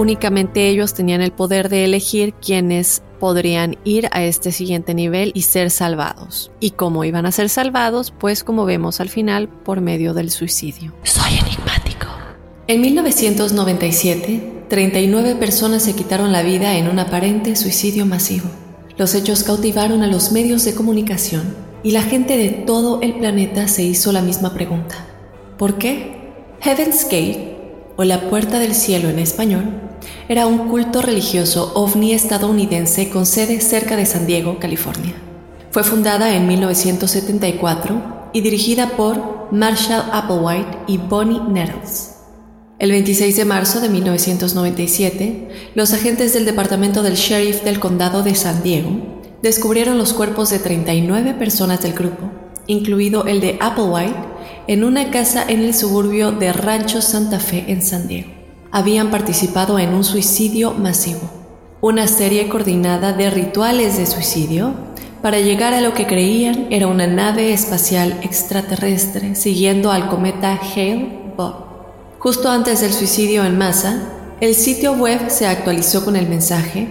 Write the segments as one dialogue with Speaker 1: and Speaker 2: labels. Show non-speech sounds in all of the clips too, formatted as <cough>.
Speaker 1: Únicamente ellos tenían el poder de elegir quiénes podrían ir a este siguiente nivel y ser salvados. ¿Y cómo iban a ser salvados? Pues como vemos al final, por medio del suicidio. Soy enigmático. En 1997, 39 personas se quitaron la vida en un aparente suicidio masivo. Los hechos cautivaron a los medios de comunicación y la gente de todo el planeta se hizo la misma pregunta. ¿Por qué? Heaven's Gate o la Puerta del Cielo en español, era un culto religioso ovni estadounidense con sede cerca de San Diego, California. Fue fundada en 1974 y dirigida por Marshall Applewhite y Bonnie Nettles. El 26 de marzo de 1997, los agentes del Departamento del Sheriff del Condado de San Diego descubrieron los cuerpos de 39 personas del grupo, incluido el de Applewhite, en una casa en el suburbio de Rancho Santa Fe en San Diego. Habían participado en un suicidio masivo, una serie coordinada de rituales de suicidio para llegar a lo que creían era una nave espacial extraterrestre siguiendo al cometa Hale-Bopp. Justo antes del suicidio en masa, el sitio web se actualizó con el mensaje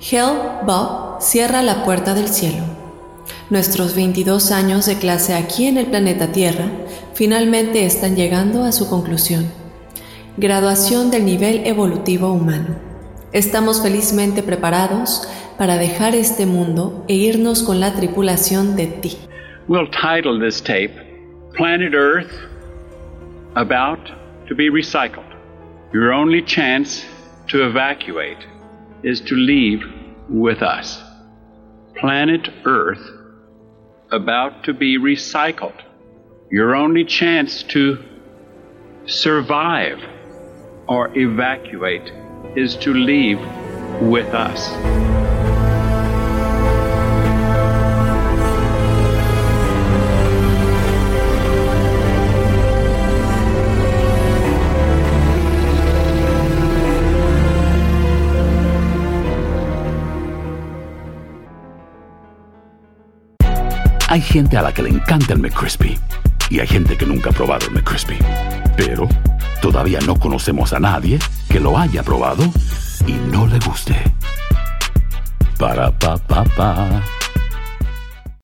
Speaker 1: Hale-Bopp cierra la puerta del cielo. Nuestros 22 años de clase aquí en el planeta Tierra finalmente están llegando a su conclusión. Graduación del nivel evolutivo humano. Estamos felizmente preparados para dejar este mundo e irnos con la tripulación de ti.
Speaker 2: We'll title this tape Planet Earth About to be Recycled. Your only chance to evacuate is to leave with us. Planet Earth about to be recycled. Your only chance to survive or evacuate is to leave with us.
Speaker 3: Hay gente a la que le encanta el McCrispy y hay gente que nunca ha probado el McCrispy. Pero todavía no conocemos a nadie que lo haya probado y no le guste. Para pa pa pa.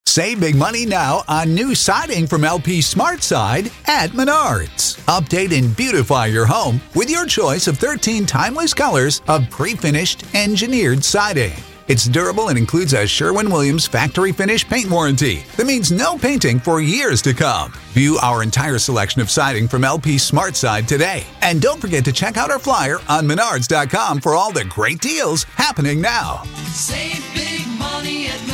Speaker 4: Save big money now on new siding from LP Smart Side at Menards. Update and beautify your home with your choice of 13 timeless colors of pre finished engineered siding. It's durable and includes a Sherwin Williams factory finish paint warranty that means no painting for years to come. View our entire selection of siding from LP Smart Side today. And don't forget to check out our flyer on menards.com for all the great deals happening now.
Speaker 5: Save big money at.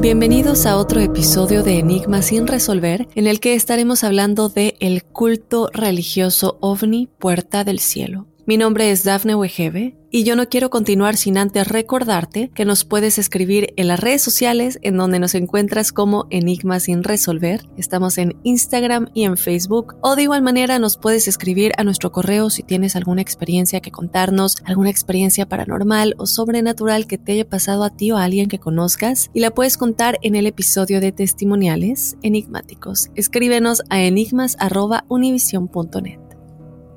Speaker 1: Bienvenidos a otro episodio de Enigma sin resolver, en el que estaremos hablando de el culto religioso ovni Puerta del Cielo. Mi nombre es Dafne Wegebe y yo no quiero continuar sin antes recordarte que nos puedes escribir en las redes sociales en donde nos encuentras como Enigma sin resolver. Estamos en Instagram y en Facebook. O de igual manera nos puedes escribir a nuestro correo si tienes alguna experiencia que contarnos, alguna experiencia paranormal o sobrenatural que te haya pasado a ti o a alguien que conozcas y la puedes contar en el episodio de testimoniales enigmáticos. Escríbenos a enigmas.univision.net.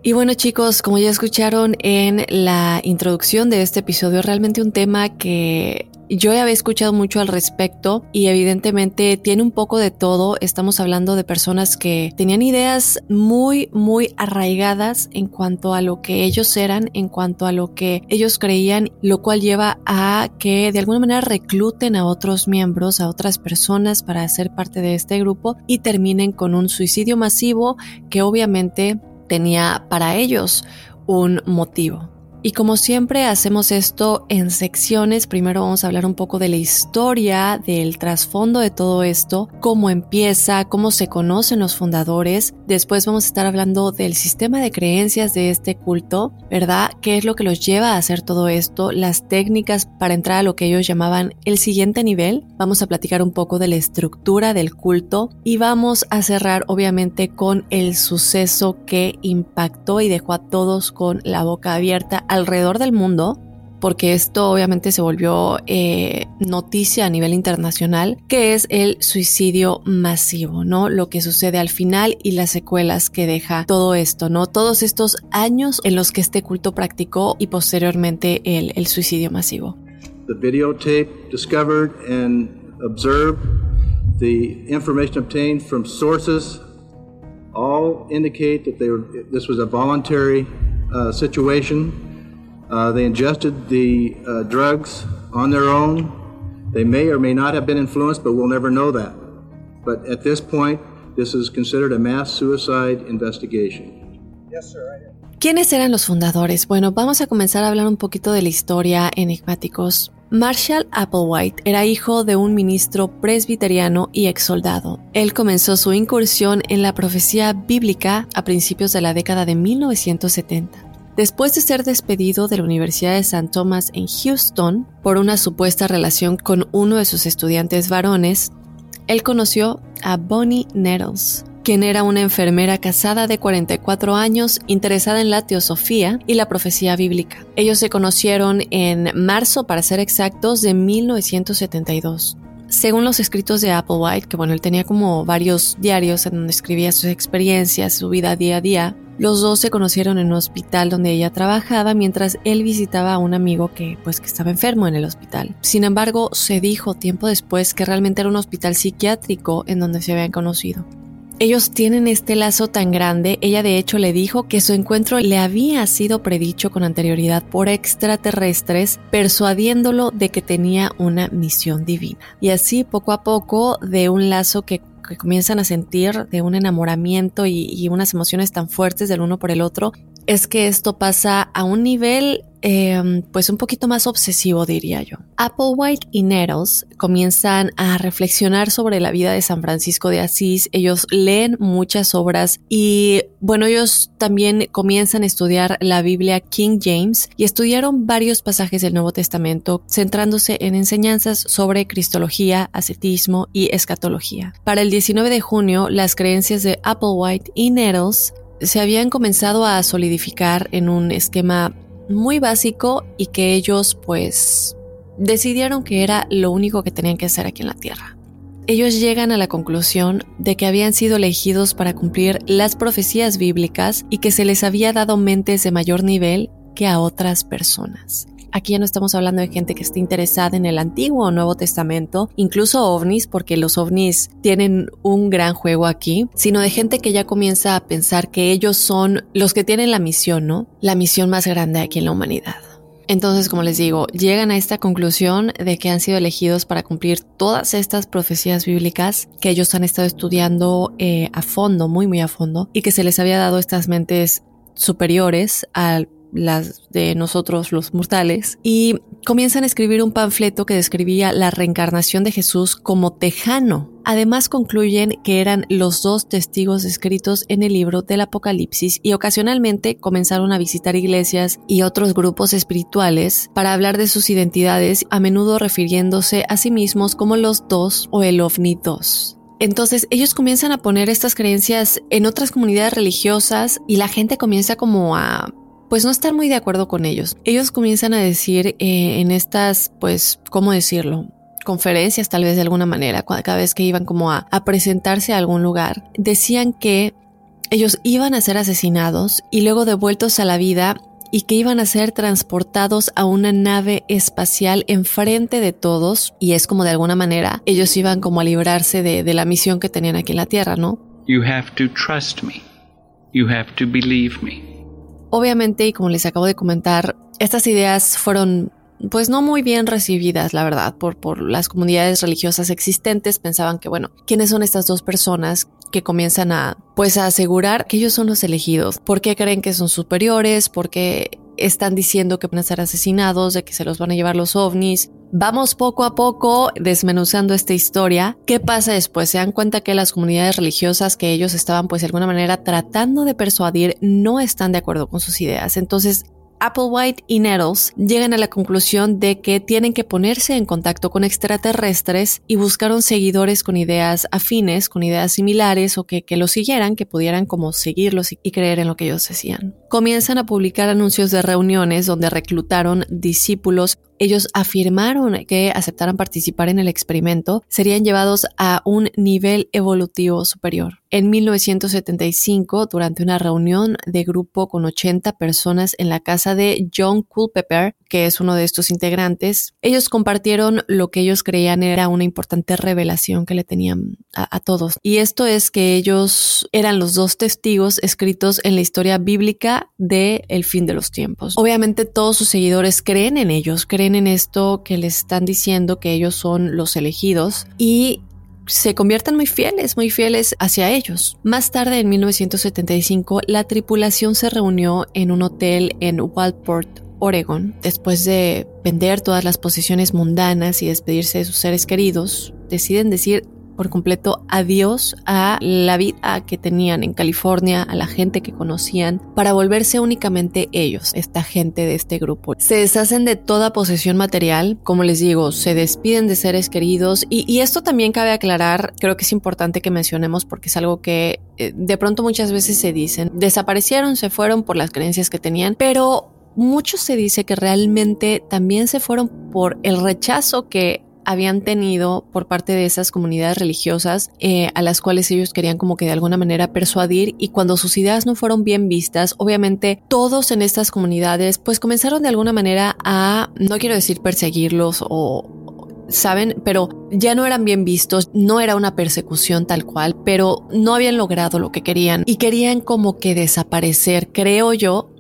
Speaker 1: Y bueno chicos, como ya escucharon en la introducción de este episodio, realmente un tema que yo ya había escuchado mucho al respecto y evidentemente tiene un poco de todo. Estamos hablando de personas que tenían ideas muy, muy arraigadas en cuanto a lo que ellos eran, en cuanto a lo que ellos creían, lo cual lleva a que de alguna manera recluten a otros miembros, a otras personas para ser parte de este grupo y terminen con un suicidio masivo que obviamente tenía para ellos un motivo. Y como siempre hacemos esto en secciones, primero vamos a hablar un poco de la historia, del trasfondo de todo esto, cómo empieza, cómo se conocen los fundadores, después vamos a estar hablando del sistema de creencias de este culto, ¿verdad? ¿Qué es lo que los lleva a hacer todo esto? Las técnicas para entrar a lo que ellos llamaban el siguiente nivel, vamos a platicar un poco de la estructura del culto y vamos a cerrar obviamente con el suceso que impactó y dejó a todos con la boca abierta alrededor del mundo, porque esto obviamente se volvió eh, noticia a nivel internacional, que es el suicidio masivo, ¿no? Lo que sucede al final y las secuelas que deja todo esto, ¿no? Todos estos años en los que este culto practicó y posteriormente el, el suicidio masivo.
Speaker 6: The videotape discovered and observed, the information obtained from sources, all indicate that they were, this was a voluntary uh, situation. Uh, they ingested the uh, drugs on their own. They may or may not have been influenced, but we'll never know that. But at this point, this is considered a mass suicide investigation.
Speaker 7: Yes, sir.
Speaker 1: ¿Quiénes eran los fundadores? Bueno, vamos a comenzar a hablar un poquito de la historia enigmáticos. Marshall Applewhite era hijo de un ministro presbiteriano y ex soldado. Él comenzó su incursión en la profecía bíblica a principios de la década de 1970. Después de ser despedido de la Universidad de St. Thomas en Houston por una supuesta relación con uno de sus estudiantes varones, él conoció a Bonnie Nettles, quien era una enfermera casada de 44 años interesada en la teosofía y la profecía bíblica. Ellos se conocieron en marzo, para ser exactos, de 1972. Según los escritos de Applewhite, que bueno, él tenía como varios diarios en donde escribía sus experiencias, su vida día a día, los dos se conocieron en un hospital donde ella trabajaba mientras él visitaba a un amigo que pues que estaba enfermo en el hospital. Sin embargo, se dijo tiempo después que realmente era un hospital psiquiátrico en donde se habían conocido. Ellos tienen este lazo tan grande, ella de hecho le dijo que su encuentro le había sido predicho con anterioridad por extraterrestres, persuadiéndolo de que tenía una misión divina. Y así poco a poco, de un lazo que que comienzan a sentir de un enamoramiento y, unas emociones tan fuertes del uno por el otro, es que esto pasa a un nivel eh, pues un poquito más obsesivo diría yo. Applewhite y Nettles comienzan a reflexionar sobre la vida de San Francisco de Asís, ellos leen muchas obras y bueno, ellos también comienzan a estudiar la Biblia King James y estudiaron varios pasajes del Nuevo Testamento centrándose en enseñanzas sobre cristología, ascetismo y escatología. Para el 19 de junio, las creencias de Applewhite y Nettles se habían comenzado a solidificar en un esquema muy básico y que ellos pues decidieron que era lo único que tenían que hacer aquí en la Tierra. Ellos llegan a la conclusión de que habían sido elegidos para cumplir las profecías bíblicas y que se les había dado mentes de mayor nivel que a otras personas. Aquí ya no estamos hablando de gente que esté interesada en el Antiguo o Nuevo Testamento, incluso ovnis, porque los ovnis tienen un gran juego aquí, sino de gente que ya comienza a pensar que ellos son los que tienen la misión, ¿no? La misión más grande aquí en la humanidad. Entonces, como les digo, llegan a esta conclusión de que han sido elegidos para cumplir todas estas profecías bíblicas que ellos han estado estudiando eh, a fondo, muy, muy a fondo, y que se les había dado estas mentes superiores al las de nosotros los mortales, y comienzan a escribir un panfleto que describía la reencarnación de Jesús como tejano. Además concluyen que eran los dos testigos escritos en el libro del Apocalipsis y ocasionalmente comenzaron a visitar iglesias y otros grupos espirituales para hablar de sus identidades, a menudo refiriéndose a sí mismos como los dos o el ovni dos. Entonces ellos comienzan a poner estas creencias en otras comunidades religiosas y la gente comienza como a pues no estar muy de acuerdo con ellos. Ellos comienzan a decir eh, en estas, pues, ¿cómo decirlo? conferencias tal vez de alguna manera, cada vez que iban como a, presentarse a algún lugar, decían que ellos iban a ser asesinados y luego devueltos a la vida y que iban a ser transportados a una nave espacial enfrente de todos y es como de alguna manera ellos iban como a librarse de, de la misión que tenían aquí en la Tierra, ¿no?
Speaker 2: You have to trust me. You have to believe me.
Speaker 1: Obviamente, y como les acabo de comentar, estas ideas fueron pues no muy bien recibidas, la verdad, por, por las comunidades religiosas existentes. Pensaban que, bueno, ¿quiénes son estas dos personas que comienzan a, pues, a asegurar que ellos son los elegidos? ¿Por qué creen que son superiores? ¿Por qué están diciendo que van a ser asesinados, de que se los van a llevar los ovnis? Vamos poco a poco desmenuzando esta historia. ¿Qué pasa después? Se dan cuenta que las comunidades religiosas que ellos estaban pues de alguna manera tratando de persuadir no están de acuerdo con sus ideas. Entonces Applewhite y Nettles llegan a la conclusión de que tienen que ponerse en contacto con extraterrestres y buscaron seguidores con ideas afines, con ideas similares o que, los siguieran, que pudieran como seguirlos y creer en lo que ellos decían. Comienzan a publicar anuncios de reuniones donde reclutaron discípulos ellos afirmaron que aceptaran participar en el experimento, serían llevados a un nivel evolutivo superior. En 1975, durante una reunión de grupo con 80 personas en la casa de John Culpeper, que es uno de estos integrantes, ellos compartieron lo que ellos creían era una importante revelación que le tenían a, todos. Y esto es que ellos eran los dos testigos escritos en la historia bíblica de el fin de los tiempos. Obviamente todos sus seguidores creen en ellos, creen en esto que les están diciendo que ellos son los elegidos y se conviertan muy fieles, muy fieles hacia ellos. Más tarde, en 1975, la tripulación se reunió en un hotel en Walport, Oregon. Después de vender todas las posesiones mundanas y despedirse de sus seres queridos, deciden decir por completo adiós a la vida que tenían en California, a la gente que conocían, para volverse únicamente ellos, esta gente de este grupo. Se deshacen de toda posesión material, como les digo, se despiden de seres queridos y, esto también cabe aclarar, creo que es importante que mencionemos porque es algo que eh, de pronto muchas veces se dicen, desaparecieron, se fueron por las creencias que tenían, pero mucho se dice que realmente también se fueron por el rechazo que habían tenido por parte de esas comunidades religiosas eh, a las cuales ellos querían como que de alguna manera persuadir y cuando sus ideas no fueron bien vistas, obviamente todos en estas comunidades pues comenzaron de alguna manera a, no quiero decir perseguirlos o ¿saben? Pero ya no eran bien vistos, no era una persecución tal cual, pero no habían logrado lo que querían y querían como que desaparecer, creo yo,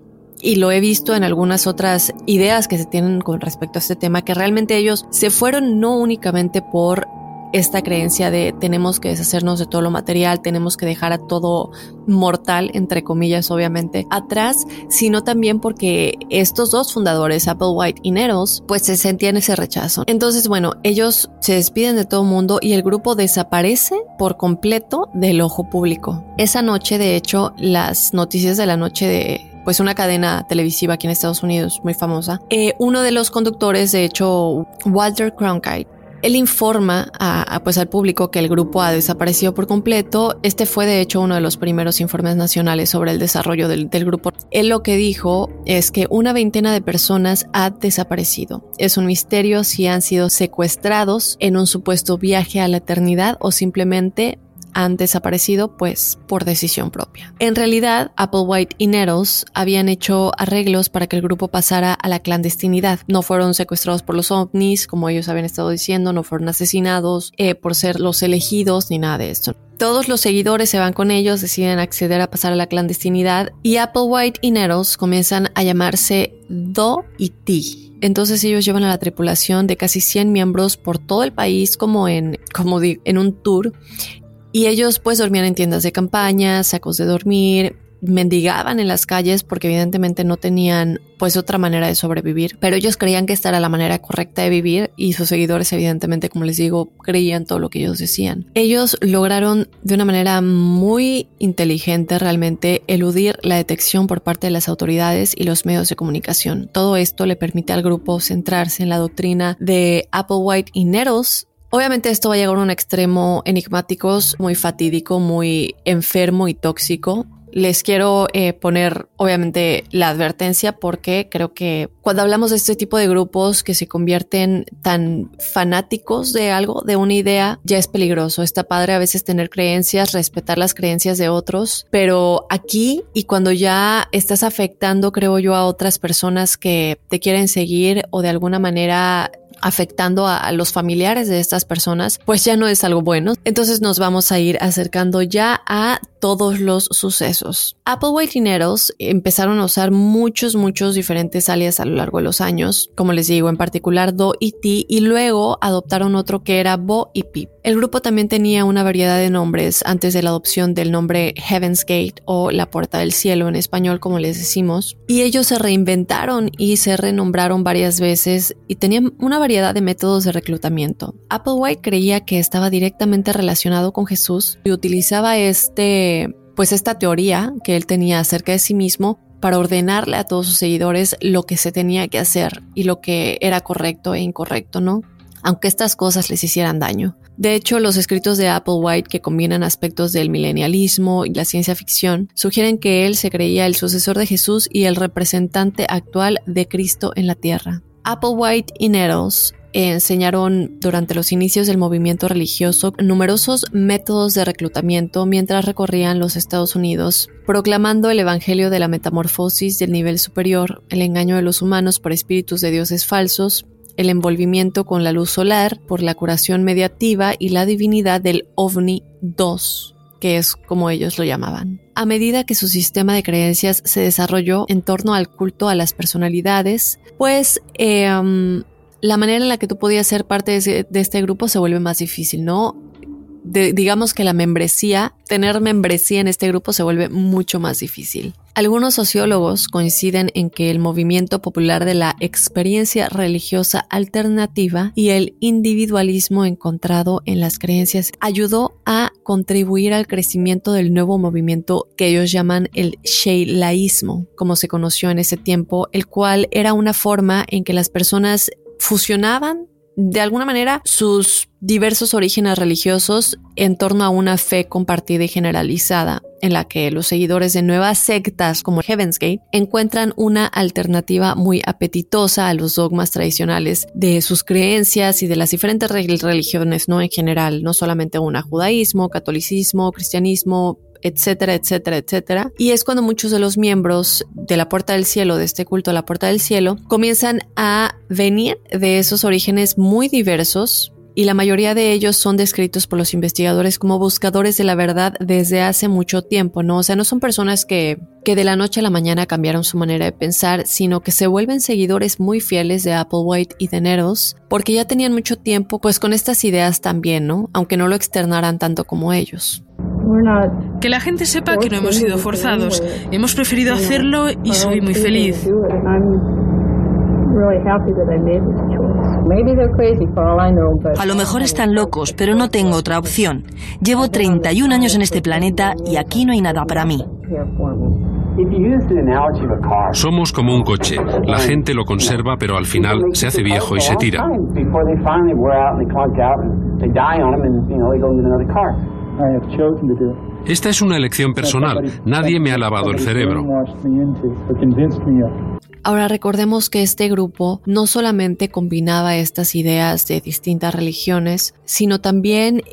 Speaker 1: y lo he visto en algunas otras ideas que se tienen con respecto a este tema, que realmente ellos se fueron no únicamente por esta creencia de tenemos que deshacernos de todo lo material, tenemos que dejar a todo mortal, entre comillas, obviamente, atrás, sino también porque estos dos fundadores, Applewhite y Nettles, pues se sentían ese rechazo. Entonces, bueno, ellos se despiden de todo mundo y el grupo desaparece por completo del ojo público. Esa noche, de hecho, las noticias de la noche de pues una cadena televisiva aquí en Estados Unidos muy famosa. Eh, uno de los conductores, de hecho, Walter Cronkite, él informa a, pues al público que el grupo ha desaparecido por completo. Este fue de hecho uno de los primeros informes nacionales sobre el desarrollo del, del grupo. Él lo que dijo es que una veintena de personas ha desaparecido. Es un misterio si han sido secuestrados en un supuesto viaje a la eternidad o simplemente han desaparecido pues por decisión propia. En realidad, Applewhite y Nettles habían hecho arreglos para que el grupo pasara a la clandestinidad. No fueron secuestrados por los ovnis, como ellos habían estado diciendo, no fueron asesinados eh, por ser los elegidos ni nada de esto. Todos los seguidores se van con ellos, deciden acceder a pasar a la clandestinidad y Applewhite y Nettles comienzan a llamarse Do y T. Entonces ellos llevan a la tripulación de casi 100 miembros por todo el país como en, como en un tour y ellos pues dormían en tiendas de campaña, sacos de dormir, mendigaban en las calles porque evidentemente no tenían pues otra manera de sobrevivir, pero ellos creían que esta era la manera correcta de vivir y sus seguidores evidentemente como les digo creían todo lo que ellos decían. Ellos lograron de una manera muy inteligente realmente eludir la detección por parte de las autoridades y los medios de comunicación. Todo esto le permite al grupo centrarse en la doctrina de Applewhite y Nettles Obviamente esto va a llegar a un extremo enigmático, muy fatídico, muy enfermo y tóxico. Les quiero eh, poner obviamente la advertencia porque creo que cuando hablamos de este tipo de grupos que se convierten tan fanáticos de algo, de una idea, ya es peligroso. Está padre a veces tener creencias, respetar las creencias de otros, pero aquí y cuando ya estás afectando, creo yo, a otras personas que te quieren seguir o de alguna manera afectando a, los familiares de estas personas, pues ya no es algo bueno. Entonces nos vamos a ir acercando ya a todos los sucesos. Applewhite y Nettles empezaron a usar muchos, muchos diferentes alias a lo largo de los años, como les digo, en particular Do y Ti, y luego adoptaron otro que era Bo y Pip. El grupo también tenía una variedad de nombres antes de la adopción del nombre Heaven's Gate o La Puerta del Cielo en español, como les decimos, y ellos se reinventaron y se renombraron varias veces y tenían una variedad de métodos de reclutamiento. Applewhite creía que estaba directamente relacionado con Jesús y utilizaba este, pues esta teoría que él tenía acerca de sí mismo para ordenarle a todos sus seguidores lo que se tenía que hacer y lo que era correcto e incorrecto, ¿no? Aunque estas cosas les hicieran daño. De hecho, los escritos de Applewhite que combinan aspectos del milenialismo y la ciencia ficción sugieren que él se creía el sucesor de Jesús y el representante actual de Cristo en la tierra. Applewhite y Nettles enseñaron durante los inicios del movimiento religioso numerosos métodos de reclutamiento mientras recorrían los Estados Unidos, proclamando el Evangelio de la Metamorfosis del nivel superior, el engaño de los humanos por espíritus de dioses falsos, el envolvimiento con la luz solar por la curación mediativa y la divinidad del OVNI 2 que es como ellos lo llamaban. A medida que su sistema de creencias se desarrolló en torno al culto a las personalidades, pues um, la manera en la que tú podías ser parte de, este grupo se vuelve más difícil, ¿no? Digamos que la membresía, tener membresía en este grupo se vuelve mucho más difícil. Algunos sociólogos coinciden en que el movimiento popular de la experiencia religiosa alternativa y el individualismo encontrado en las creencias ayudó a contribuir al crecimiento del nuevo movimiento que ellos llaman el Sheilaísmo, como se conoció en ese tiempo, el cual era una forma en que las personas fusionaban de alguna manera sus diversos orígenes religiosos en torno a una fe compartida y generalizada, en la que los seguidores de nuevas sectas como Heaven's Gate encuentran una alternativa muy apetitosa a los dogmas tradicionales de sus creencias y de las diferentes religiones, ¿no? En general, no solamente una judaísmo, catolicismo, cristianismo, etcétera, etcétera, etcétera. Y es cuando muchos de los miembros de la Puerta del Cielo, de este culto a la Puerta del Cielo, comienzan a venir de esos orígenes muy diversos y la mayoría de ellos son descritos por los investigadores como buscadores de la verdad desde hace mucho tiempo, ¿no? O sea, no son personas que, que de la noche a la mañana cambiaron su manera de pensar, sino que se vuelven seguidores muy fieles de Applewhite y de Neros, porque ya tenían mucho tiempo pues con estas ideas también, ¿no? Aunque no lo externaran tanto como ellos.
Speaker 7: Que la gente sepa que no hemos sido forzados. Hemos preferido hacerlo y soy muy feliz.
Speaker 8: A lo mejor están locos, pero no tengo otra opción. Llevo 31 años en este planeta y aquí no hay nada para mí.
Speaker 9: Somos como un coche. La gente lo conserva, pero al final se hace viejo y se tira. Esta es una elección personal. Nadie me ha lavado el cerebro.
Speaker 1: Ahora recordemos que este grupo no solamente combinaba estas ideas de distintas religiones, sino también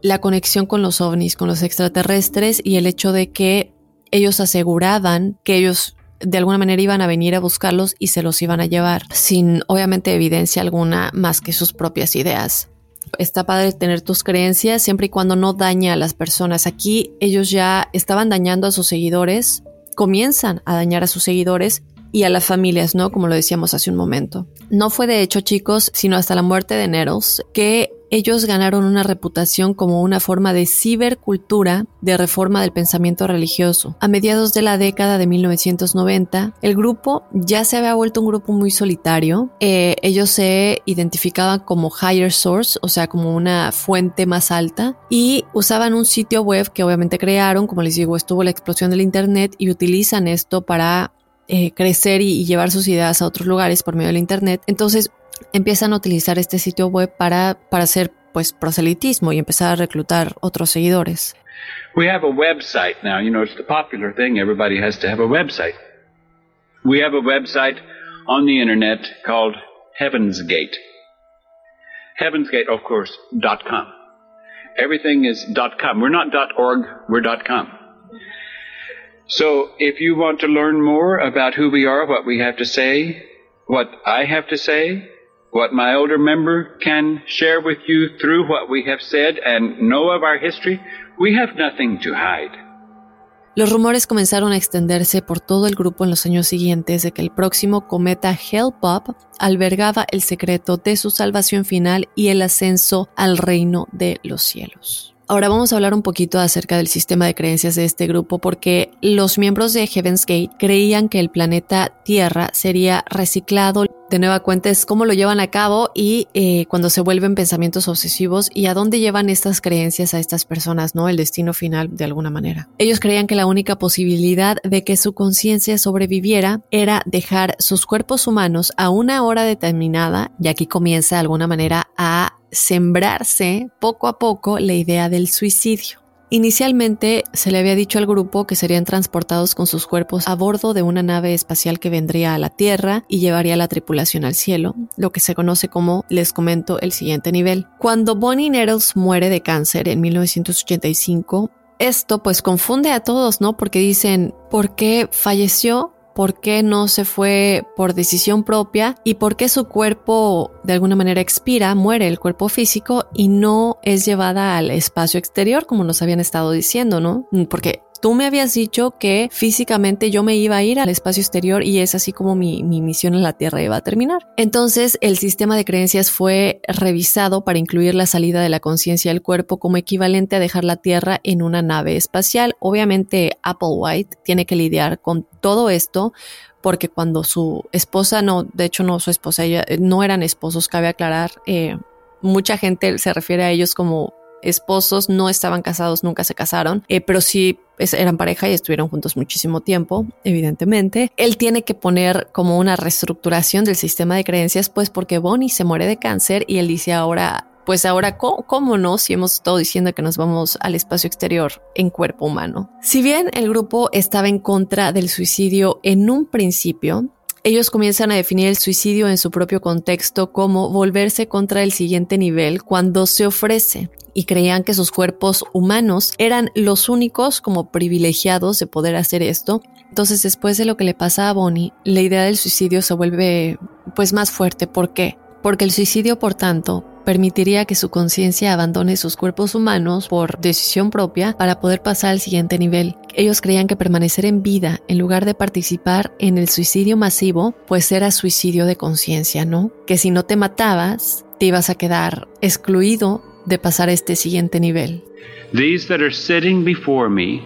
Speaker 1: la conexión con los ovnis, con los extraterrestres y el hecho de que ellos aseguraban que ellos de alguna manera iban a venir a buscarlos y se los iban a llevar, sin obviamente evidencia alguna más que sus propias ideas. Está padre tener tus creencias siempre y cuando no daña a las personas. Aquí ellos ya estaban dañando a sus seguidores, comienzan a dañar a sus seguidores y a las familias, ¿no? Como lo decíamos hace un momento. No fue de hecho, chicos, sino hasta la muerte de Neros, que ellos ganaron una reputación como una forma de cibercultura de reforma del pensamiento religioso. A mediados de la década de 1990, el grupo ya se había vuelto un grupo muy solitario. Eh, ellos se identificaban como higher source, o sea, como una fuente más alta, y usaban un sitio web que obviamente crearon, como les digo, estuvo la explosión del Internet y utilizan esto para eh, crecer y, llevar sus ideas a otros lugares por medio del Internet. Entonces empiezan a utilizar este sitio web para, para hacer pues proselitismo y empezar a reclutar otros seguidores.
Speaker 2: We have a website now. You know, it's the popular thing. Everybody has to have a website. We have a website on the internet called Heaven's Gate. Heaven's Gate, of course, com. Everything is com. We're not org, we're com. So if you want to learn more about who we are, what we have to say, what I have to say, what my older member can share with you through what we have said and know of our history, we have nothing to hide.
Speaker 1: Los rumores comenzaron a extenderse por todo el grupo en los años siguientes de que el próximo cometa Hale-Bopp albergaba el secreto de su salvación final y el ascenso al reino de los cielos. Ahora vamos a hablar un poquito acerca del sistema de creencias de este grupo porque los miembros de Heaven's Gate creían que el planeta Tierra sería reciclado. De nueva cuenta es cómo lo llevan a cabo y eh, cuando se vuelven pensamientos obsesivos y a dónde llevan estas creencias a estas personas, ¿no? El destino final de alguna manera. Ellos creían que la única posibilidad de que su conciencia sobreviviera era dejar sus cuerpos humanos a una hora determinada y aquí comienza de alguna manera a sembrarse poco a poco la idea del suicidio. Inicialmente se le había dicho al grupo que serían transportados con sus cuerpos a bordo de una nave espacial que vendría a la Tierra y llevaría la tripulación al cielo, lo que se conoce como, les comento, el siguiente nivel. Cuando Bonnie Nettles muere de cáncer en 1985, esto pues confunde a todos, ¿no? Porque dicen, ¿por qué falleció? Por qué no se fue por decisión propia y por qué su cuerpo de alguna manera expira, muere el cuerpo físico y no es llevada al espacio exterior como nos habían estado diciendo, ¿no? Porque Tú me habías dicho que físicamente yo me iba a ir al espacio exterior y es así como mi, mi, misión en la Tierra iba a terminar. Entonces, el sistema de creencias fue revisado para incluir la salida de la conciencia del cuerpo como equivalente a dejar la Tierra en una nave espacial. Obviamente, Applewhite tiene que lidiar con todo esto porque cuando su esposa, no, de hecho no su esposa, ella, no eran esposos, cabe aclarar, eh, mucha gente se refiere a ellos como esposos, no estaban casados, nunca se casaron, eh, pero sí eran pareja y estuvieron juntos muchísimo tiempo, evidentemente. Él tiene que poner como una reestructuración del sistema de creencias, pues porque Bonnie se muere de cáncer y él dice ahora, pues ahora, ¿cómo, ¿cómo, no? Si hemos estado diciendo que nos vamos al espacio exterior en cuerpo humano. Si bien el grupo estaba en contra del suicidio en un principio, ellos comienzan a definir el suicidio en su propio contexto como volverse contra el siguiente nivel cuando se ofrece y creían que sus cuerpos humanos eran los únicos como privilegiados de poder hacer esto. Entonces después de lo que le pasa a Bonnie, la idea del suicidio se vuelve pues más fuerte. ¿Por qué? Porque el suicidio, por tanto, permitiría que su conciencia abandone sus cuerpos humanos por decisión propia para poder pasar al siguiente nivel. Ellos creían que permanecer en vida en lugar de participar en el suicidio masivo, pues era suicidio de conciencia, ¿no? Que si no te matabas, te ibas a quedar excluido de pasar a este siguiente nivel.
Speaker 2: These that are sitting before me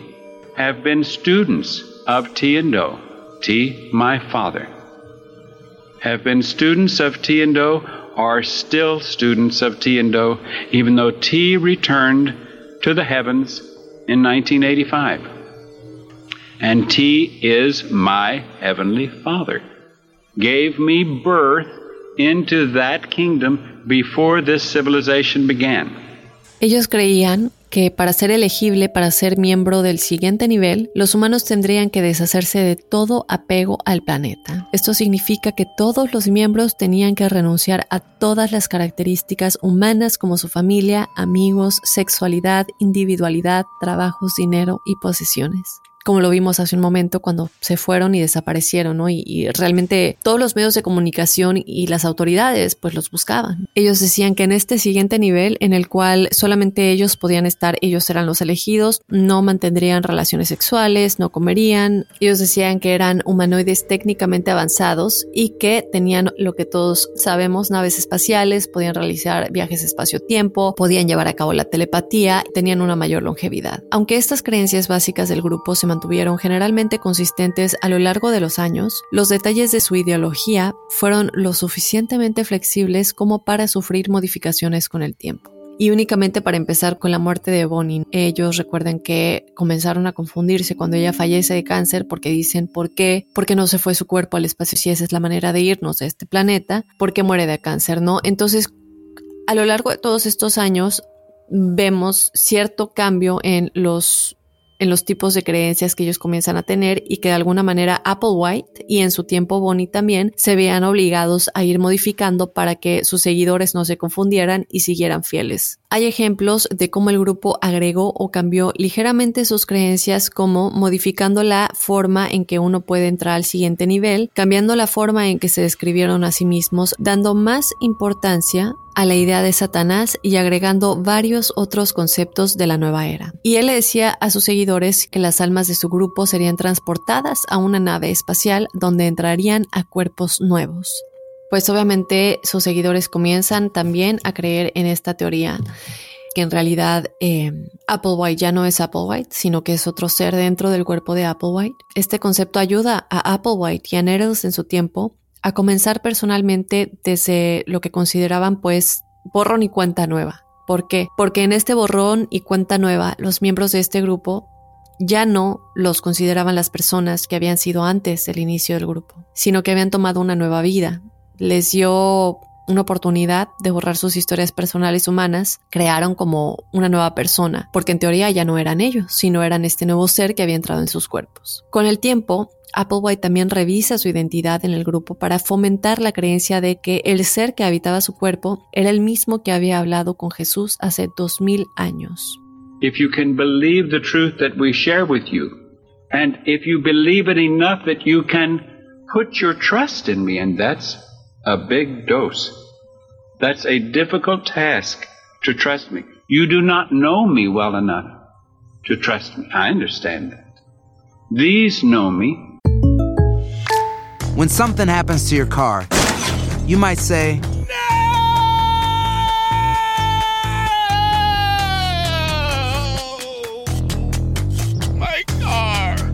Speaker 2: have been students of T and Do. T, my father. Have been students of T are still students of T and Do, even though T returned to the heavens in 1985. And T is my heavenly father. Gave me birth into that kingdom before this civilization began.
Speaker 1: Ellos creían que para ser elegible para ser miembro del siguiente nivel, los humanos tendrían que deshacerse de todo apego al planeta. Esto significa que todos los miembros tenían que renunciar a todas las características humanas como su familia, amigos, sexualidad, individualidad, trabajos, dinero y posesiones como lo vimos hace un momento cuando se fueron y desaparecieron, ¿no? Y, realmente todos los medios de comunicación y las autoridades pues los buscaban. Ellos decían que en este siguiente nivel en el cual solamente ellos podían estar, ellos eran los elegidos, no mantendrían relaciones sexuales, no comerían. Ellos decían que eran humanoides técnicamente avanzados y que tenían lo que todos sabemos, naves espaciales, podían realizar viajes espacio-tiempo, podían llevar a cabo la telepatía, tenían una mayor longevidad. Aunque estas creencias básicas del grupo se mantuvieron generalmente consistentes a lo largo de los años, los detalles de su ideología fueron lo suficientemente flexibles como para sufrir modificaciones con el tiempo. Y únicamente para empezar con la muerte de Bonnie, ellos recuerden que comenzaron a confundirse cuando ella fallece de cáncer porque dicen, ¿por qué? ¿Por qué no se fue su cuerpo al espacio si esa es la manera de irnos de este planeta? ¿Por qué muere de cáncer? ¿No? Entonces, a lo largo de todos estos años, vemos cierto cambio en los en los tipos de creencias que ellos comienzan a tener y que de alguna manera Applewhite y en su tiempo Bonnie también se vean obligados a ir modificando para que sus seguidores no se confundieran y siguieran fieles. Hay ejemplos de cómo el grupo agregó o cambió ligeramente sus creencias como modificando la forma en que uno puede entrar al siguiente nivel, cambiando la forma en que se describieron a sí mismos, dando más importancia a la idea de Satanás y agregando varios otros conceptos de la nueva era. Y él le decía a sus seguidores que las almas de su grupo serían transportadas a una nave espacial donde entrarían a cuerpos nuevos. Pues obviamente sus seguidores comienzan también a creer en esta teoría que en realidad eh, Applewhite ya no es Applewhite, sino que es otro ser dentro del cuerpo de Applewhite. Este concepto ayuda a Applewhite y a Nettles en su tiempo a comenzar personalmente desde lo que consideraban pues borrón y cuenta nueva. ¿Por qué? Porque en este borrón y cuenta nueva los miembros de este grupo ya no los consideraban las personas que habían sido antes del inicio del grupo, sino que habían tomado una nueva vida. Les dio una oportunidad de borrar sus historias personales humanas, crearon como una nueva persona, porque en teoría ya no eran ellos, sino eran este nuevo ser que había entrado en sus cuerpos. Con el tiempo, Applewhite también revisa su identidad en el grupo para fomentar la creencia de que el ser que habitaba su cuerpo era el mismo que había hablado con Jesús hace dos mil años.
Speaker 2: If you can believe the truth that we share with you, and if you believe it enough that you can put your trust in me, and that's a big dose. That's a difficult task to trust me. You do not know me well enough to trust me. I understand that. These know me
Speaker 10: when something happens to your car, you might say,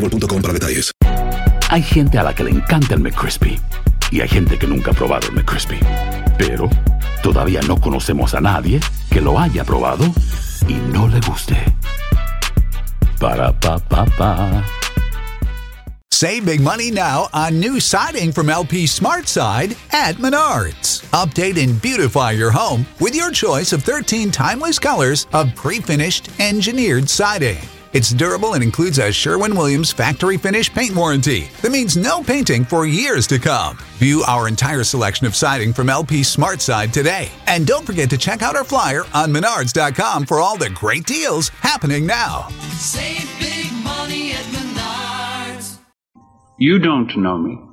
Speaker 11: boostmobile.com para detalles.
Speaker 3: Hay gente a la que le encanta el McCrispy y hay gente que nunca ha probado el McCrispy. Pero todavía no conocemos a nadie que lo haya probado y no le guste. Para pa pa pa.
Speaker 4: Save big money now on new siding from LP Smart Side at Menards. Update and beautify your home with your choice of 13 timeless colors of pre-finished engineered siding. It's durable and includes a Sherwin Williams factory finish paint warranty that means no painting for years to come. View our entire selection of siding from LP Smart Side today. And don't forget to check out our flyer on menards.com for all the great deals happening now.
Speaker 5: Save big money at Menards.
Speaker 2: You don't know me.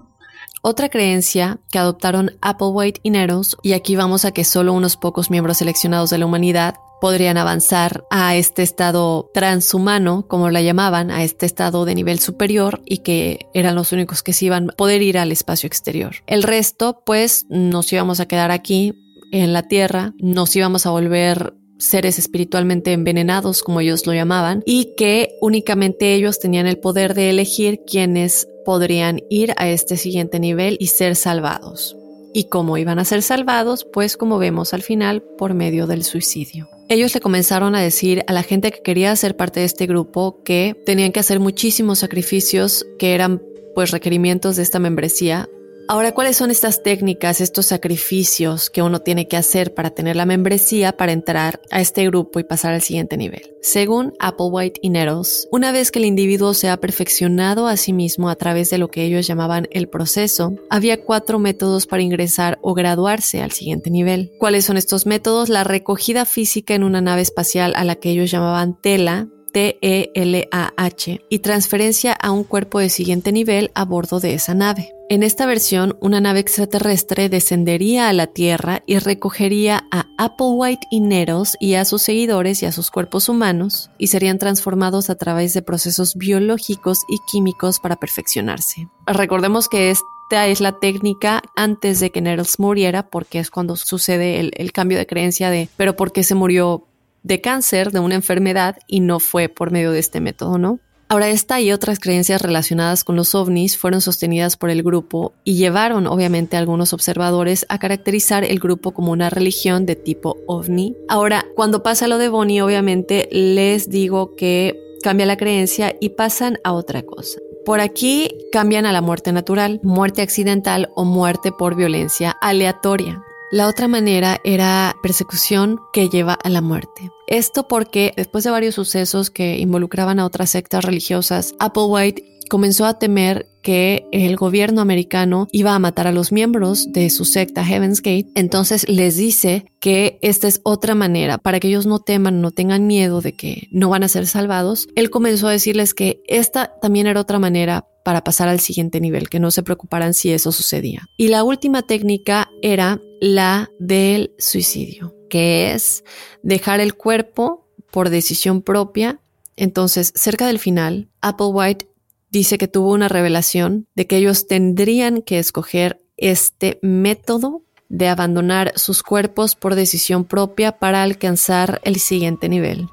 Speaker 1: Otra creencia que adoptaron Applewhite y Neros, y aquí vamos a que solo unos pocos miembros seleccionados de la humanidad podrían avanzar a este estado transhumano, como la llamaban, a este estado de nivel superior y que eran los únicos que se iban a poder ir al espacio exterior. El resto, pues, nos íbamos a quedar aquí en la Tierra, nos íbamos a volver seres espiritualmente envenenados, como ellos lo llamaban, y que únicamente ellos tenían el poder de elegir quiénes podrían ir a este siguiente nivel y ser salvados. Y cómo iban a ser salvados, pues como vemos al final, por medio del suicidio. Ellos le comenzaron a decir a la gente que quería ser parte de este grupo que tenían que hacer muchísimos sacrificios que eran pues requerimientos de esta membresía Ahora, ¿cuáles son estas técnicas, estos sacrificios que uno tiene que hacer para tener la membresía para entrar a este grupo y pasar al siguiente nivel? Según Applewhite y Nettles, una vez que el individuo se ha perfeccionado a sí mismo a través de lo que ellos llamaban el proceso, había cuatro métodos para ingresar o graduarse al siguiente nivel. ¿Cuáles son estos métodos? La recogida física en una nave espacial a la que ellos llamaban TELA, T-E-L-A-H, y transferencia a un cuerpo de siguiente nivel a bordo de esa nave. En esta versión, una nave extraterrestre descendería a la Tierra y recogería a Applewhite y Neros y a sus seguidores y a sus cuerpos humanos, y serían transformados a través de procesos biológicos y químicos para perfeccionarse. Recordemos que esta es la técnica antes de que Neros muriera, porque es cuando sucede el, el cambio de creencia de, pero ¿por qué se murió de cáncer, de una enfermedad, y no fue por medio de este método, ¿no? Ahora, esta y otras creencias relacionadas con los ovnis fueron sostenidas por el grupo y llevaron, obviamente, a algunos observadores a caracterizar el grupo como una religión de tipo ovni. Ahora, cuando pasa lo de Bonnie, obviamente, les digo que cambia la creencia y pasan a otra cosa. Por aquí cambian a la muerte natural, muerte accidental o muerte por violencia aleatoria. La otra manera era persecución que lleva a la muerte. Esto porque después de varios sucesos que involucraban a otras sectas religiosas, Applewhite comenzó a temer que el gobierno americano iba a matar a los miembros de su secta Heaven's Gate. Entonces les dice que esta es otra manera para que ellos no teman, no tengan miedo de que no van a ser salvados. Él comenzó a decirles que esta también era otra manera para pasar al siguiente nivel, que no se preocuparan si eso sucedía. Y la última técnica era la del suicidio, que es dejar el cuerpo por decisión propia. Entonces, cerca del final, Applewhite dice que tuvo una revelación de que ellos tendrían que escoger este método de abandonar sus cuerpos por decisión propia para alcanzar el siguiente nivel.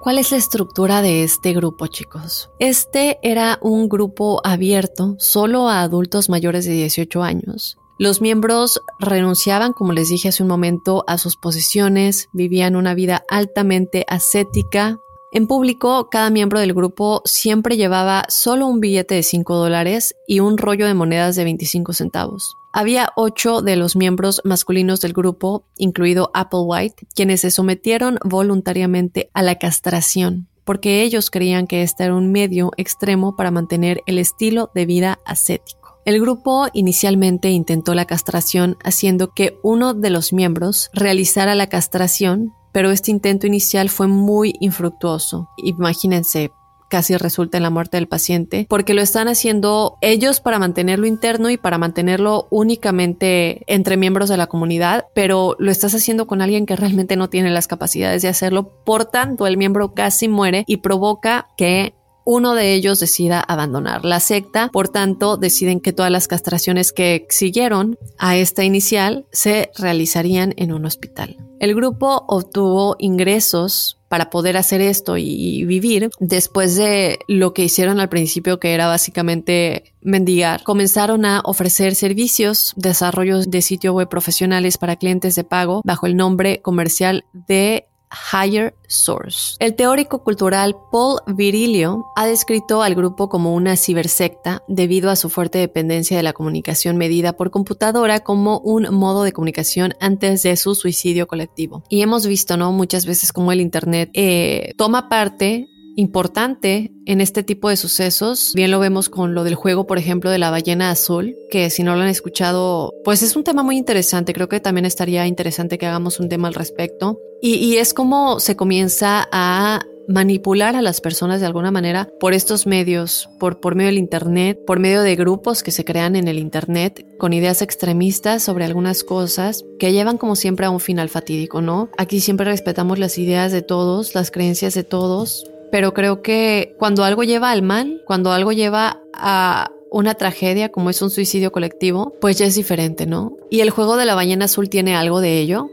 Speaker 1: ¿Cuál es la estructura de este grupo, chicos? Este era un grupo abierto solo a adultos mayores de 18 años. Los miembros renunciaban, como les dije hace un momento, a sus posiciones, vivían una vida altamente ascética. En público, cada miembro del grupo siempre llevaba solo un billete de 5 dólares y un rollo de monedas de 25 centavos. Había ocho de los miembros masculinos del grupo, incluido Applewhite, quienes se sometieron voluntariamente a la castración, porque ellos creían que este era un medio extremo para mantener el estilo de vida ascético. El grupo inicialmente intentó la castración haciendo que uno de los miembros realizara la castración, pero este intento inicial fue muy infructuoso. Imagínense, casi resulta en la muerte del paciente, porque lo están haciendo ellos para mantenerlo interno y para mantenerlo únicamente entre miembros de la comunidad, pero lo estás haciendo con alguien que realmente no tiene las capacidades de hacerlo. Por tanto, el miembro casi muere y provoca que uno de ellos decida abandonar la secta, por tanto deciden que todas las castraciones que siguieron a esta inicial se realizarían en un hospital. El grupo obtuvo ingresos para poder hacer esto y, vivir, después de lo que hicieron al principio, que era básicamente mendigar, comenzaron a ofrecer servicios, desarrollos de sitio web profesionales para clientes de pago bajo el nombre comercial de Higher Source. El teórico cultural Paul Virilio ha descrito al grupo como una cibersecta debido a su fuerte dependencia de la comunicación medida por computadora como un modo de comunicación antes de su suicidio colectivo. Y hemos visto, ¿no? Muchas veces como el Internet eh, toma parte importante en este tipo de sucesos. Bien lo vemos con lo del juego, por ejemplo, de la ballena azul, que si no lo han escuchado, pues es un tema muy interesante. Creo que también estaría interesante que hagamos un tema al respecto. Y, y es como se comienza a manipular a las personas de alguna manera por estos medios, por, por medio del Internet, por medio de grupos que se crean en el Internet con ideas extremistas sobre algunas cosas que llevan como siempre a un final fatídico, ¿no? Aquí siempre respetamos las ideas de todos, las creencias de todos, pero creo que cuando algo lleva al mal, cuando algo lleva a una tragedia como es un suicidio colectivo, pues ya es diferente, ¿no? Y el juego de la ballena azul tiene algo de ello.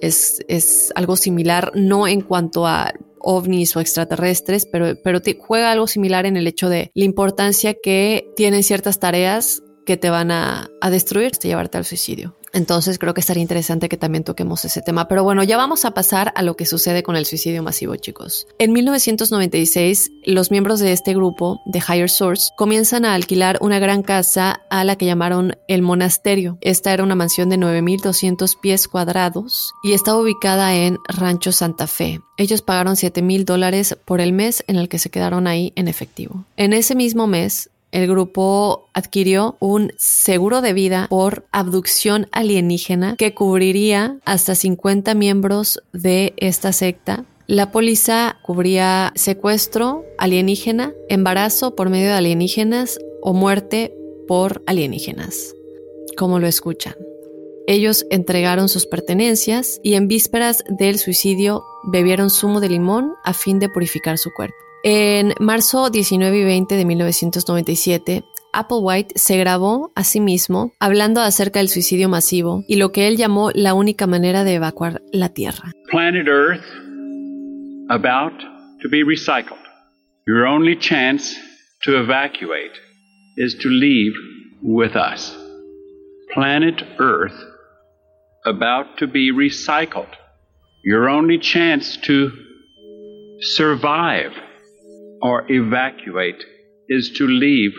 Speaker 1: Es, es algo similar, no en cuanto a ovnis o extraterrestres, pero, pero juega algo similar en el hecho de la importancia que tienen ciertas tareas que te van a, a destruir, a llevarte al suicidio. Entonces creo que estaría interesante que también toquemos ese tema. Pero bueno, ya vamos a pasar a lo que sucede con el suicidio masivo, chicos. En 1996, los miembros de este grupo, de Higher Source, comienzan a alquilar una gran casa a la que llamaron el monasterio. Esta era una mansión de 9.200 pies cuadrados y estaba ubicada en Rancho Santa Fe. Ellos pagaron 7 mil dólares por el mes en el que se quedaron ahí en efectivo. En ese mismo mes, el grupo adquirió un seguro de vida por abducción alienígena que cubriría hasta 50 miembros de esta secta. La póliza cubría secuestro alienígena, embarazo por medio de alienígenas o muerte por alienígenas. Como lo escuchan. Ellos entregaron sus pertenencias y en vísperas del suicidio bebieron zumo de limón a fin de purificar su cuerpo. En marzo 19 y 20 de 1997, Applewhite se grabó a sí mismo hablando acerca del suicidio masivo y lo que él llamó la única manera de evacuar la Tierra.
Speaker 2: Planet Earth about to be recycled. Your only chance to evacuate is to leave with us. Planet Earth about to be recycled. Your only chance to survive or evacuate is to leave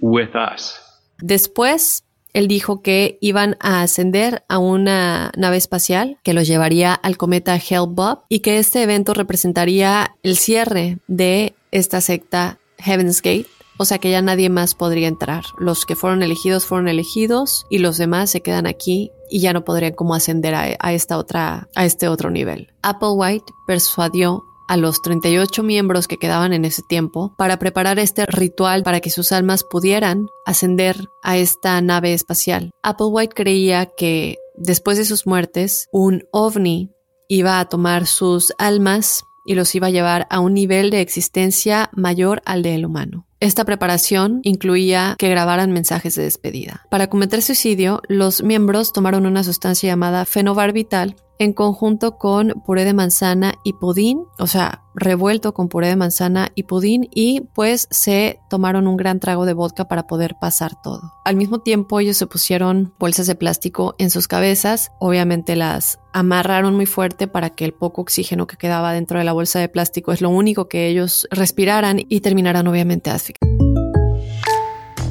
Speaker 2: with us.
Speaker 1: Después, él dijo que iban a ascender a una nave espacial que los llevaría al cometa Hale-Bopp y que este evento representaría el cierre de esta secta Heaven's Gate. O sea que ya nadie más podría entrar. Los que fueron elegidos fueron elegidos y los demás se quedan aquí y ya no podrían como ascender a, a esta otra, a este otro nivel. Applewhite persuadió a los 38 miembros que quedaban en ese tiempo para preparar este ritual para que sus almas pudieran ascender a esta nave espacial. Applewhite creía que después de sus muertes, un ovni iba a tomar sus almas y los iba a llevar a un nivel de existencia mayor al del humano. Esta preparación incluía que grabaran mensajes de despedida. Para cometer suicidio, los miembros tomaron una sustancia llamada fenobarbital en conjunto con puré de manzana y pudín, o sea, revuelto con puré de manzana y pudín y pues se tomaron un gran trago de vodka para poder pasar todo. Al mismo tiempo ellos se pusieron bolsas de plástico en sus cabezas, obviamente las amarraron muy fuerte para que el poco oxígeno que quedaba dentro de la bolsa de plástico es lo único que ellos respiraran y terminaran obviamente asfixiados.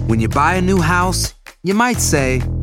Speaker 10: When you buy a new house, you might say,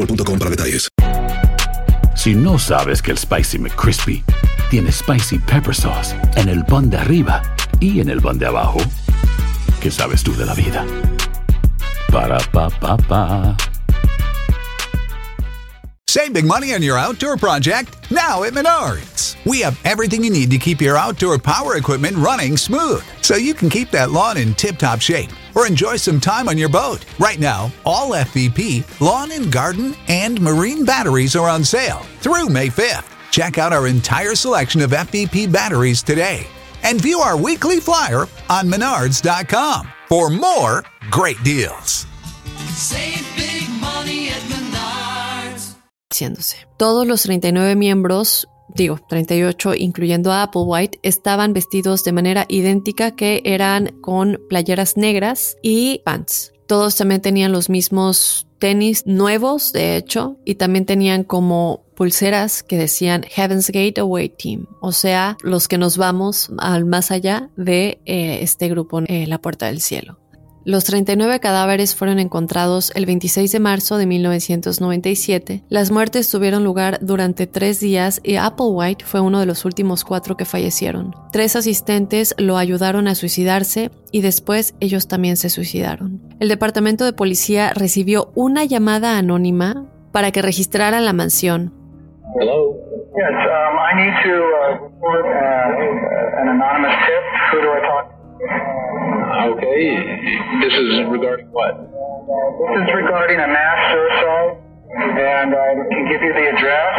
Speaker 11: boostmobile.com para detalles.
Speaker 3: Si no sabes que el Spicy McCrispy tiene Spicy Pepper Sauce en el pan de arriba y en el pan de abajo, ¿qué sabes tú de la vida? Para, pa, pa, pa.
Speaker 4: Save big money on your outdoor project now at Menards. We have everything you need to keep your outdoor power equipment running smooth so you can keep that lawn in tip top shape or enjoy some time on your boat. Right now, all FVP, lawn and garden, and marine batteries are on sale through May 5th. Check out our entire selection of FVP batteries today and view our weekly flyer on menards.com for more great deals.
Speaker 5: Save big money at Menards.
Speaker 1: haciéndose. Todos los 39 miembros, digo, 38 incluyendo a Applewhite, estaban vestidos de manera idéntica que eran con playeras negras y pants. Todos también tenían los mismos tenis nuevos, de hecho, y también tenían como pulseras que decían Heaven's Gate Away Team, o sea, los que nos vamos al más allá de eh, este grupo, eh, La Puerta del Cielo. Los 39 cadáveres fueron encontrados el 26 de marzo de 1997. Las muertes tuvieron lugar durante tres días y Applewhite fue uno de los últimos cuatro que fallecieron. Tres asistentes lo ayudaron a suicidarse y después ellos también se suicidaron. El departamento de policía recibió una llamada anónima para que registrara la mansión.
Speaker 12: Hello. Yes, um, I need to uh, report uh, an anonymous?
Speaker 2: Okay. This is regarding what?
Speaker 12: This is regarding a mass suicide, and I can give you the address.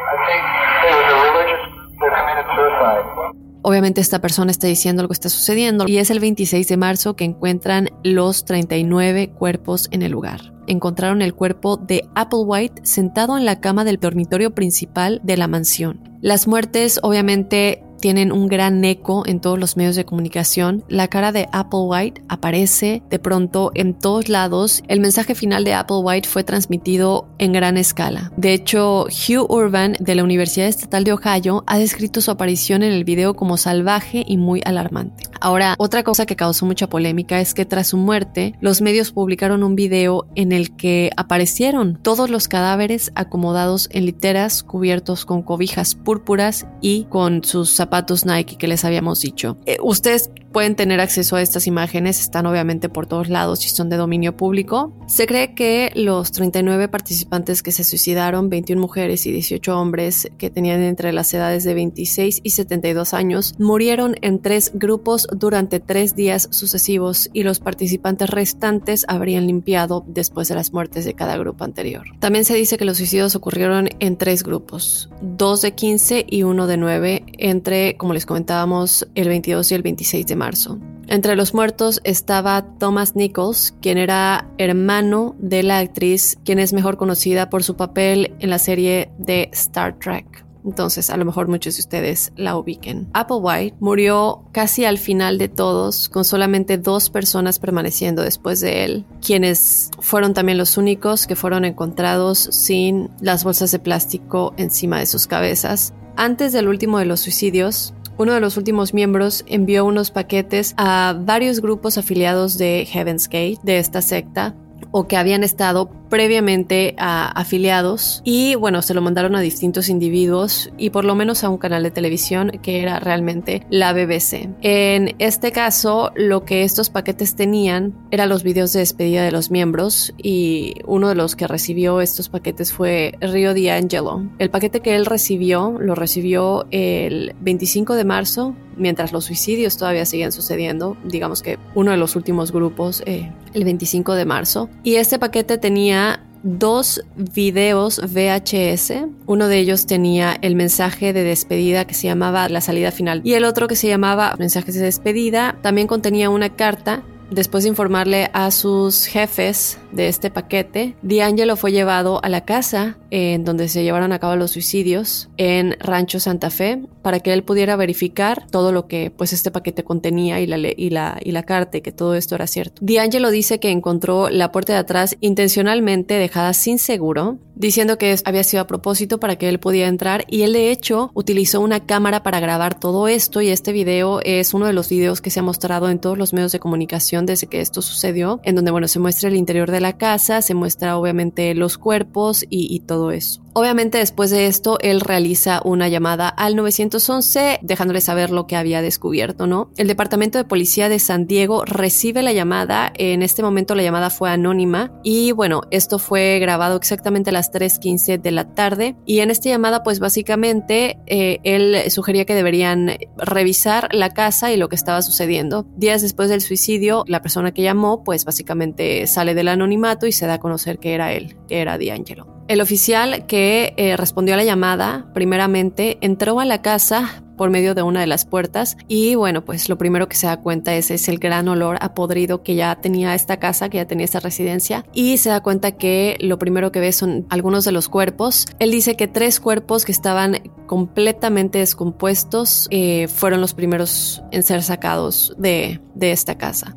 Speaker 12: I think it was a religious that committed suicide.
Speaker 1: Obviamente esta persona está diciendo lo que está sucediendo y es el 26 de marzo que encuentran los 39 cuerpos en el lugar. Encontraron el cuerpo de Applewhite sentado en la cama del dormitorio principal de la mansión. Las muertes obviamente tienen un gran eco en todos los medios de comunicación. La cara de Applewhite aparece de pronto en todos lados. El mensaje final de Applewhite fue transmitido en gran escala. De hecho, Hugh Urban de la Universidad Estatal de Ohio ha descrito su aparición en el video como salvaje y muy alarmante. Ahora, otra cosa que causó mucha polémica es que tras su muerte, los medios publicaron un video en el que aparecieron todos los cadáveres acomodados en literas cubiertos con cobijas púrpuras y con sus zapatos Nike que les habíamos dicho. Eh, ustedes pueden tener acceso a estas imágenes, están obviamente por todos lados y son de dominio público. Se cree que los 39 participantes que se suicidaron, 21 mujeres y 18 hombres que tenían entre las edades de 26 y 72 años, murieron en tres grupos durante tres días sucesivos y los participantes restantes habrían limpiado después de las muertes de cada grupo anterior. También se dice que los suicidios ocurrieron en tres grupos, dos de 15 y uno de 9, entre, como les comentábamos, el 22 y el 26 de marzo. Entre los muertos estaba Thomas Nichols, quien era hermano de la actriz, quien es mejor conocida por su papel en la serie de Star Trek. Entonces, a lo mejor muchos de ustedes la ubiquen. Applewhite murió casi al final de todos, con solamente dos personas permaneciendo después de él, quienes fueron también los únicos que fueron encontrados sin las bolsas de plástico encima de sus cabezas. Antes del último de los suicidios, uno de los últimos miembros envió unos paquetes a varios grupos afiliados de Heaven's Gate, de esta secta, o que habían estado previamente a afiliados y bueno, se lo mandaron a distintos individuos y por lo menos a un canal de televisión que era realmente la BBC. En este caso, lo que estos paquetes tenían eran los videos de despedida de los miembros y uno de los que recibió estos paquetes fue Rio D'Angelo. El paquete que él recibió lo recibió el 25 de marzo mientras los suicidios todavía siguen sucediendo, digamos que uno de los últimos grupos, eh, el 25 de marzo, y este paquete tenía dos videos VHS. Uno de ellos tenía el mensaje de despedida que se llamaba La salida final y el otro que se llamaba Mensajes de despedida. También contenía una carta después de informarle a sus jefes de este paquete, D'Angelo fue llevado a la casa en donde se llevaron a cabo los suicidios en Rancho Santa Fe para que él pudiera verificar todo lo que pues este paquete contenía y la, y la, y la carta y que todo esto era cierto. D'Angelo dice que encontró la puerta de atrás intencionalmente dejada sin seguro, diciendo que había sido a propósito para que él pudiera entrar y él de hecho utilizó una cámara para grabar todo esto y este video es uno de los videos que se ha mostrado en todos los medios de comunicación desde que esto sucedió, en donde bueno se muestra el interior de la casa, se muestra obviamente los cuerpos y, y todo eso. Obviamente después de esto, él realiza una llamada al 911 dejándole saber lo que había descubierto, ¿no? El Departamento de Policía de San Diego recibe la llamada, en este momento la llamada fue anónima y bueno, esto fue grabado exactamente a las 3.15 de la tarde y en esta llamada pues básicamente eh, él sugería que deberían revisar la casa y lo que estaba sucediendo. Días después del suicidio, la persona que llamó pues básicamente sale del anonimato y se da a conocer que era él, que era D'Angelo. El oficial que eh, respondió a la llamada, primeramente, entró a la casa por medio de una de las puertas y bueno, pues lo primero que se da cuenta es, el gran olor a podrido que ya tenía esta casa, que ya tenía esta residencia y se da cuenta que lo primero que ve son algunos de los cuerpos. Él dice que tres cuerpos que estaban completamente descompuestos eh, fueron los primeros en ser sacados de, de esta casa.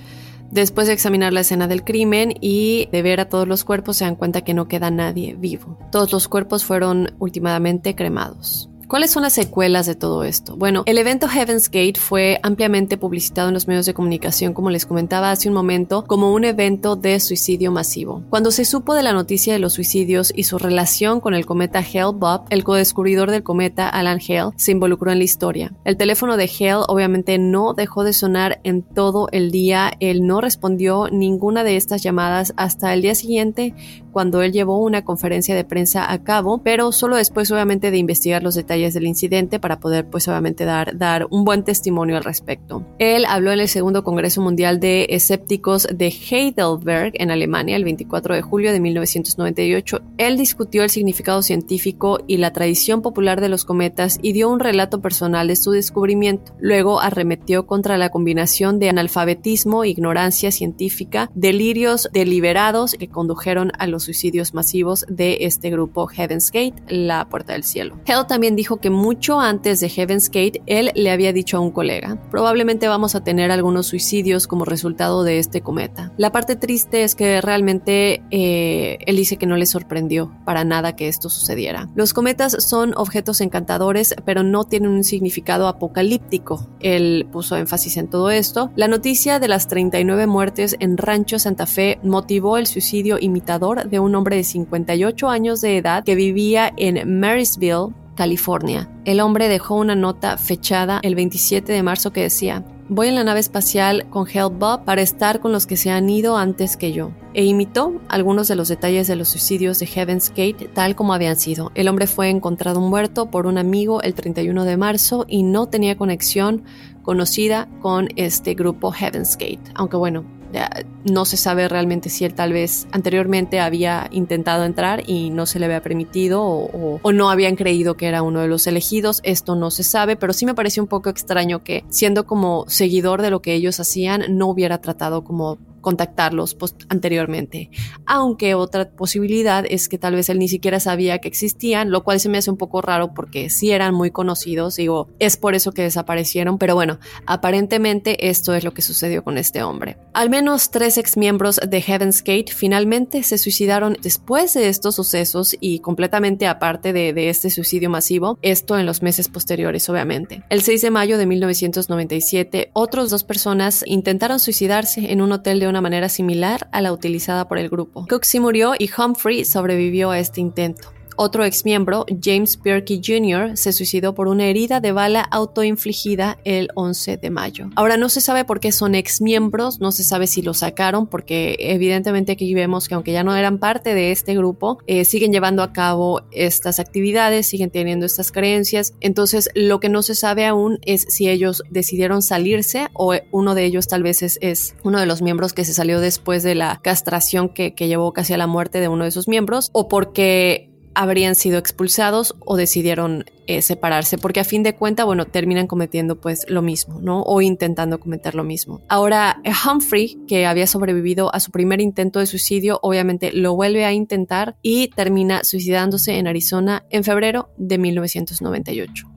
Speaker 1: Después de examinar la escena del crimen y de ver a todos los cuerpos, se dan cuenta que no queda nadie vivo. Todos los cuerpos fueron últimamente cremados. ¿Cuáles son las secuelas de todo esto? Bueno, el evento Heaven's Gate fue ampliamente publicitado en los medios de comunicación, como les comentaba hace un momento, como un evento de suicidio masivo. Cuando se supo de la noticia de los suicidios y su relación con el cometa Hale-Bopp, el co-descubridor del cometa, Alan Hale, se involucró en la historia. El teléfono de Hale obviamente no dejó de sonar en todo el día, él no respondió ninguna de estas llamadas hasta el día siguiente cuando él llevó una conferencia de prensa a cabo, pero solo después obviamente de investigar los detalles del incidente para poder pues obviamente dar, dar un buen testimonio al respecto. Él habló en el segundo Congreso Mundial de Escépticos de Heidelberg en Alemania el 24 de julio de 1998. Él discutió el significado científico y la tradición popular de los cometas y dio un relato personal de su descubrimiento. Luego arremetió contra la combinación de analfabetismo, ignorancia científica, delirios deliberados que condujeron a los suicidios masivos de este grupo Heaven's Gate, la puerta del cielo. Hell también dijo que mucho antes de Heaven's Gate él le había dicho a un colega, probablemente vamos a tener algunos suicidios como resultado de este cometa. La parte triste es que realmente eh, él dice que no le sorprendió para nada que esto sucediera. Los cometas son objetos encantadores, pero no tienen un significado apocalíptico. Él puso énfasis en todo esto. La noticia de las 39 muertes en Rancho Santa Fe motivó el suicidio imitador de un hombre de 58 años de edad que vivía en Marysville, California. El hombre dejó una nota fechada el 27 de marzo que decía, voy en la nave espacial con Bob para estar con los que se han ido antes que yo. E imitó algunos de los detalles de los suicidios de Heaven's Gate tal como habían sido. El hombre fue encontrado muerto por un amigo el 31 de marzo y no tenía conexión conocida con este grupo Heaven's Gate. Aunque bueno, no se sabe realmente si él tal vez anteriormente había intentado entrar y no se le había permitido o, no habían creído que era uno de los elegidos. Esto no se sabe, pero sí me pareció un poco extraño que siendo como seguidor de lo que ellos hacían no hubiera tratado como contactarlos anteriormente. Aunque otra posibilidad es que tal vez él ni siquiera sabía que existían, lo cual se me hace un poco raro porque sí eran muy conocidos, digo, es por eso que desaparecieron, pero bueno, aparentemente esto es lo que sucedió con este hombre. Al menos tres exmiembros de Heaven's Gate finalmente se suicidaron después de estos sucesos y completamente aparte de, de este suicidio masivo, esto en los meses posteriores obviamente. El 6 de mayo de 1997, otros dos personas intentaron suicidarse en un hotel de una manera similar a la utilizada por el grupo. Cooksey murió y Humphrey sobrevivió a este intento. Otro exmiembro, James Perky Jr., se suicidó por una herida de bala autoinfligida el 11 de mayo. Ahora no se sabe por qué son exmiembros, no se sabe si lo sacaron, porque evidentemente aquí vemos que aunque ya no eran parte de este grupo, eh, siguen llevando a cabo estas actividades, siguen teniendo estas creencias. Entonces lo que no se sabe aún es si ellos decidieron salirse o uno de ellos tal vez es, uno de los miembros que se salió después de la castración que, que llevó casi a la muerte de uno de sus miembros o porque habrían sido expulsados o decidieron eh, separarse, porque a fin de cuentas, bueno, terminan cometiendo pues lo mismo, ¿no? O intentando cometer lo mismo. Ahora, eh, Humphrey, que había sobrevivido a su primer intento de suicidio, obviamente lo vuelve a intentar y termina suicidándose en Arizona en febrero de 1998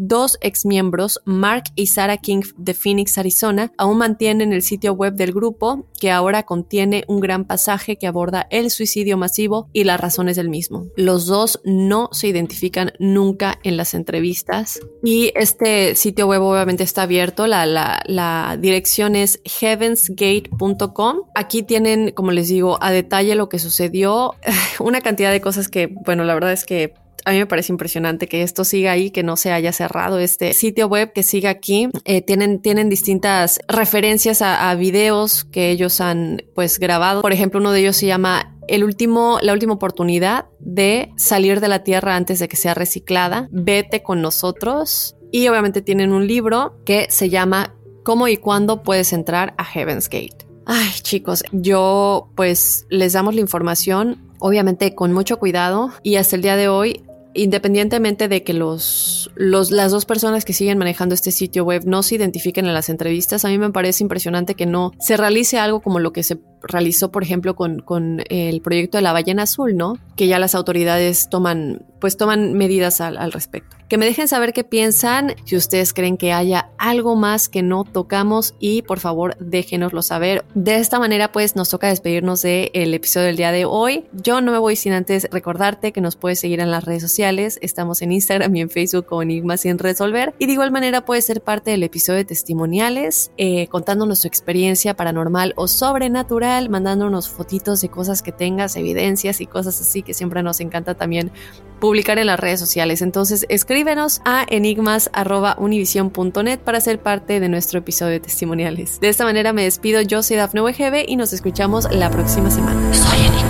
Speaker 1: dos exmiembros, Mark y Sarah King de Phoenix, Arizona, aún mantienen el sitio web del grupo, que ahora contiene un gran pasaje que aborda el suicidio masivo y las razones del mismo. Los dos no se identifican nunca en las entrevistas y este sitio web obviamente está abierto, la, la, la dirección es heavensgate.com. Aquí tienen, como les digo, a detalle lo que sucedió, <laughs> una cantidad de cosas que, bueno, la verdad es que a mí me parece impresionante que esto siga ahí, que no se haya cerrado este sitio web, que siga aquí. Eh, tienen, tienen distintas referencias a, a, videos que ellos han pues grabado. Por ejemplo, uno de ellos se llama el último, la última oportunidad de salir de la Tierra antes de que sea reciclada. Vete con nosotros. Y obviamente tienen un libro que se llama ¿Cómo y cuándo puedes entrar a Heaven's Gate? Ay, chicos, yo pues les damos la información obviamente con mucho cuidado y hasta el día de hoy independientemente de que los, los, las dos personas que siguen manejando este sitio web no se identifiquen en las entrevistas, a mí me parece impresionante que no se realice algo como lo que se realizó, por ejemplo, con, con el proyecto de la ballena azul, ¿no? Que ya las autoridades toman, pues toman medidas al, al respecto. Que me dejen saber qué piensan, si ustedes creen que haya algo más que no tocamos y por favor déjenoslo saber. De esta manera pues nos toca despedirnos del episodio del día de hoy. Yo no me voy sin antes recordarte que nos puedes seguir en las redes sociales. Estamos en Instagram y en Facebook con Enigma sin resolver. Y de igual manera puedes ser parte del episodio de testimoniales eh, contándonos su experiencia paranormal o sobrenatural, mandándonos fotitos de cosas que tengas, evidencias y cosas así que siempre nos encanta también publicar en las redes sociales. Entonces escríbenos a enigmas.univision.net para ser parte de nuestro episodio de testimoniales. De esta manera me despido, yo soy Dafne WGB y nos escuchamos la próxima semana. Soy enigmático.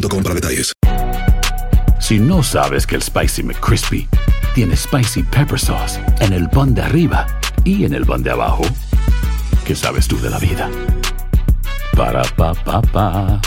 Speaker 11: para detalles.
Speaker 3: Si no sabes que el Spicy McCrispy tiene Spicy Pepper Sauce en el pan de arriba y en el pan de abajo, ¿qué sabes tú de la vida? Para, pa, pa, pa.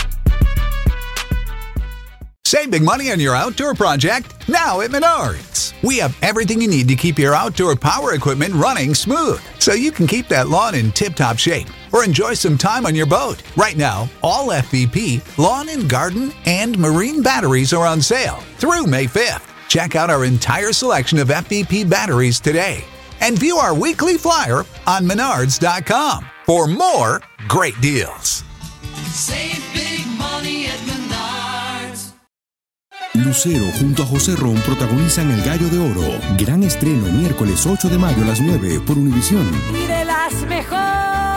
Speaker 4: Save big money on your outdoor project now at Menards. We have everything you need to keep your outdoor power equipment running smooth so you can keep that lawn in tip top shape or enjoy some time on your boat. Right now, all FVP, lawn and garden, and marine batteries are on sale through May 5th. Check out our entire selection of FVP batteries today and view our weekly flyer on menards.com for more great deals.
Speaker 5: Save big money at Menards.
Speaker 13: Lucero junto a José Ron protagonizan El Gallo de Oro. Gran estreno miércoles 8 de mayo a las 9 por Univisión.
Speaker 14: Y de las mejores.